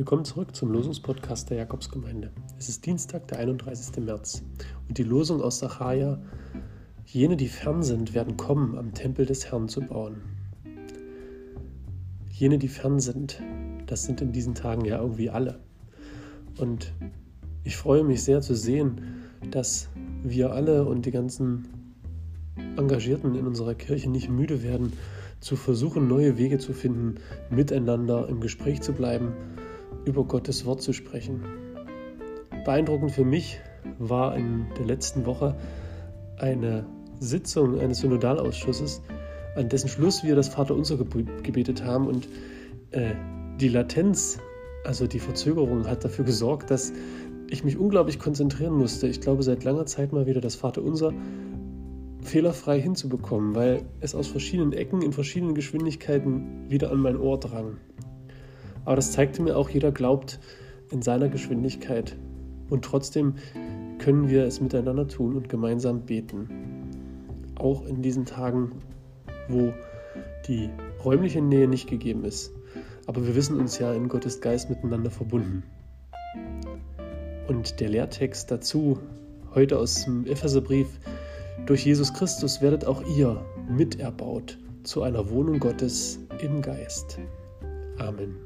Willkommen zurück zum Losungspodcast der Jakobsgemeinde. Es ist Dienstag, der 31. März und die Losung aus Sacharja: Jene, die fern sind, werden kommen, am Tempel des Herrn zu bauen. Jene, die fern sind, das sind in diesen Tagen ja irgendwie alle. Und ich freue mich sehr zu sehen, dass wir alle und die ganzen Engagierten in unserer Kirche nicht müde werden, zu versuchen, neue Wege zu finden, miteinander im Gespräch zu bleiben über Gottes Wort zu sprechen. Beeindruckend für mich war in der letzten Woche eine Sitzung eines Synodalausschusses, an dessen Schluss wir das Vaterunser gebetet haben und äh, die Latenz, also die Verzögerung, hat dafür gesorgt, dass ich mich unglaublich konzentrieren musste. Ich glaube, seit langer Zeit mal wieder das Vaterunser fehlerfrei hinzubekommen, weil es aus verschiedenen Ecken in verschiedenen Geschwindigkeiten wieder an mein Ohr drang. Aber das zeigte mir auch, jeder glaubt in seiner Geschwindigkeit. Und trotzdem können wir es miteinander tun und gemeinsam beten. Auch in diesen Tagen, wo die räumliche Nähe nicht gegeben ist. Aber wir wissen uns ja in Gottes Geist miteinander verbunden. Und der Lehrtext dazu, heute aus dem Epheserbrief, durch Jesus Christus werdet auch ihr miterbaut zu einer Wohnung Gottes im Geist. Amen.